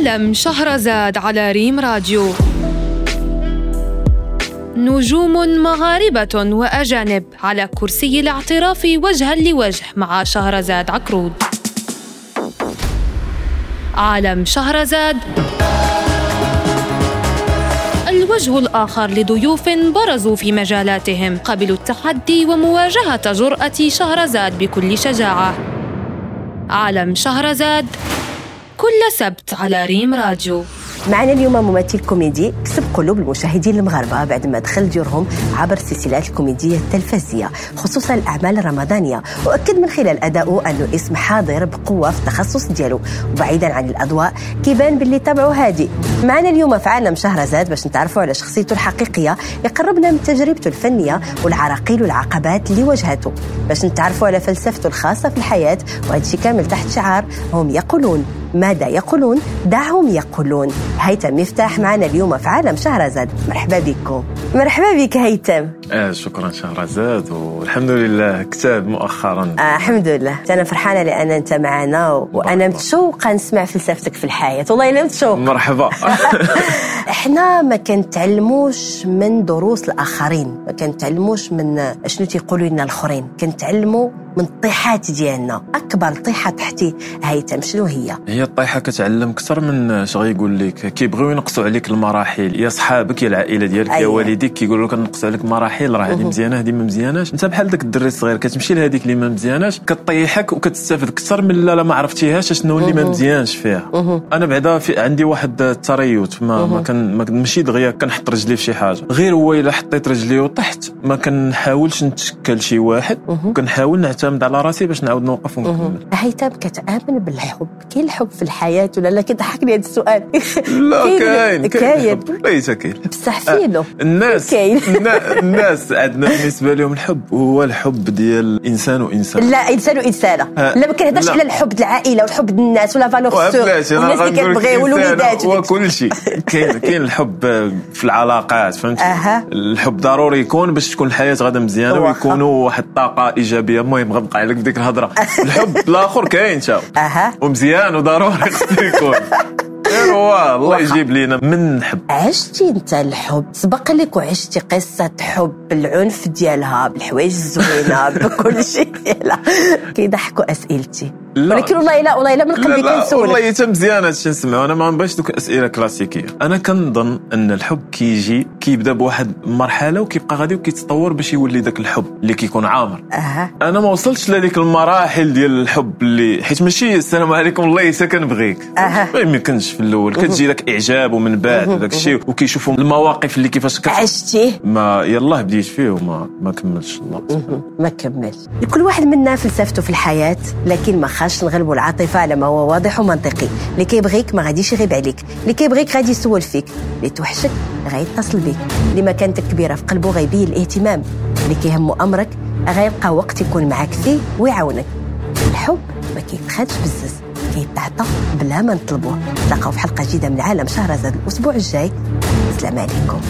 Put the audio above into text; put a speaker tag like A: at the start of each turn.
A: عالم شهرزاد على ريم راديو. نجوم مغاربة وأجانب على كرسي الاعتراف وجها لوجه مع شهرزاد عكرود عالم شهرزاد الوجه الآخر لضيوف برزوا في مجالاتهم قبلوا التحدي ومواجهة جرأة شهرزاد بكل شجاعة. عالم شهرزاد كل سبت على ريم راديو.
B: معنا اليوم ممثل كوميدي كسب قلوب المشاهدين المغاربة بعد ما دخل ديورهم عبر السلسلات الكوميدية التلفزيونيه خصوصا الاعمال الرمضانيه وأكد من خلال ادائه أنه اسم حاضر بقوة في التخصص ديالو وبعيدا عن الأضواء كيبان باللي طبعه هادي. معنا اليوم في عالم شهرزاد باش نتعرفوا على شخصيته الحقيقية يقربنا من تجربته الفنية والعراقيل والعقبات اللي واجهته. باش نتعرفوا على فلسفته الخاصة في الحياة وهذا كامل تحت شعار هم يقولون ماذا يقولون؟ دعهم يقولون. هيثم مفتاح معنا اليوم في عالم شهرزاد مرحبا بكم. مرحبا بك هيثم.
C: آه شكرا شهرزاد والحمد لله كتاب مؤخرا.
B: آه الحمد لله. أنا فرحانة لأن أنت معنا وأنا متشوقة نسمع فلسفتك في الحياة. والله الا متشوقة.
C: مرحبا.
B: إحنا ما كنتعلموش من دروس الآخرين ما كنتعلموش من شنو تيقولوا لنا الآخرين. كنتعلموا من الطيحات ديالنا. أكبر طيحة تحتي هيثم شنو هي؟
C: هي الطيحة كتعلم أكثر من شغل يقول لك كيبغيو ينقصوا عليك المراحل يا صحابك يا العائلة ديالك
B: أيوة.
C: يا والديك كيقولوا لك نقصوا عليك مراحل راه هذه مزيانة هذه ما مزياناش. انت بحال داك الدري الصغير كتمشي لهذيك اللي ما مزياناش كطيحك وكتستافد أكثر من لا لا ما عرفتيهاش شنو اللي ما مزيانش فيها. أنا بعدا في عندي واحد ال trait ما ما كان ما ماشي دغيا كنحط رجلي في شي حاجة. غير هو إلا حطيت رجلي وطحت ما كنحاولش نتشكل شي واحد. وكنحاول نعتمد على راسي باش نعاود نوقف ونكمل.
B: هيثم كتآمن بالحب. كاين الحب في الحياة ولا لا؟ كيضحكني هذا السؤال.
C: لا كاين
B: كاين.
C: ليس كاين.
B: بصح فينو
C: الناس
B: كاين.
C: النا- الناس عندنا بالنسبة لهم الحب هو الحب ديال الإنسان وإنسان.
B: لا إنسان
C: وإنسانة.
B: لا ما كنهضرش. على الحب العائلة والحب الناس ولا فالور
C: أنا
B: والناس اللي
C: غنقول لك
B: كتبغي
C: الإنسان
B: والوليدات
C: هو كل شيء. كاين كاين الحب في العلاقات فهمتي؟
B: أها.
C: الحب ضروري يكون باش تكون الحياة غادا
B: مزيانة.
C: ويكونوا واحد الطاقة إيجابية. المهم غنبقى عليك بديك الهضرة. الحب الآخر كاين
B: أها.
C: ومزيان وضروري خصو يكون. هو. الله. يجيب لينا. من نحب
B: عشتي انت الحب؟ سبق لك وعشتي قصة حب بالعنف ديالها بالحوايج الزوينة بكل شيء ديالها. كيضحكوا أسئلتي.
C: لا.
B: ولكن والله لا والله لا من
C: لا
B: كنسولك
C: والله حتى مزيان هادشي نسمعو أنا ما نبغيش دوك أسئلة كلاسيكية. أنا كنظن أن الحب كيجي كيبدأ بواحد المرحله وكيبقى غادي وكيتطور باش يولي داك الحب اللي كيكون عامر.
B: أها.
C: أنا ما وصلتش لهذيك المراحل ديال الحب اللي حيت ماشي السلام عليكم الله يسا كنبغيك
B: أها.
C: ما يمكنش في الأول. كتجي لك إعجاب ومن بعد وداك الشيء وكيشوفوا المواقف اللي كيفاش.
B: عشتيه.
C: ما يلاه بديت فيه وما ما كملش الله.
B: ما كملش. كل واحد منا فلسفته في الحياة لكن ما خاش نغلبوا العاطفة على ما هو واضح ومنطقي. اللي كيبغيك ما غاديش يغيب عليك. اللي كيبغيك غادي يسول فيك. اللي توحشك غيتصل بك اللي مكانتك كبيرة في قلبه غيبين الاهتمام. اللي كيهمو أمرك غيلقى وقت يكون معاك فيه ويعاونك. الحب ما كيتخدش بالزز كيتعطى بلا ما نطلبوه. نتلاقاو في حلقة جديدة من عالم شهرزاد الأسبوع الجاي. السلام عليكم.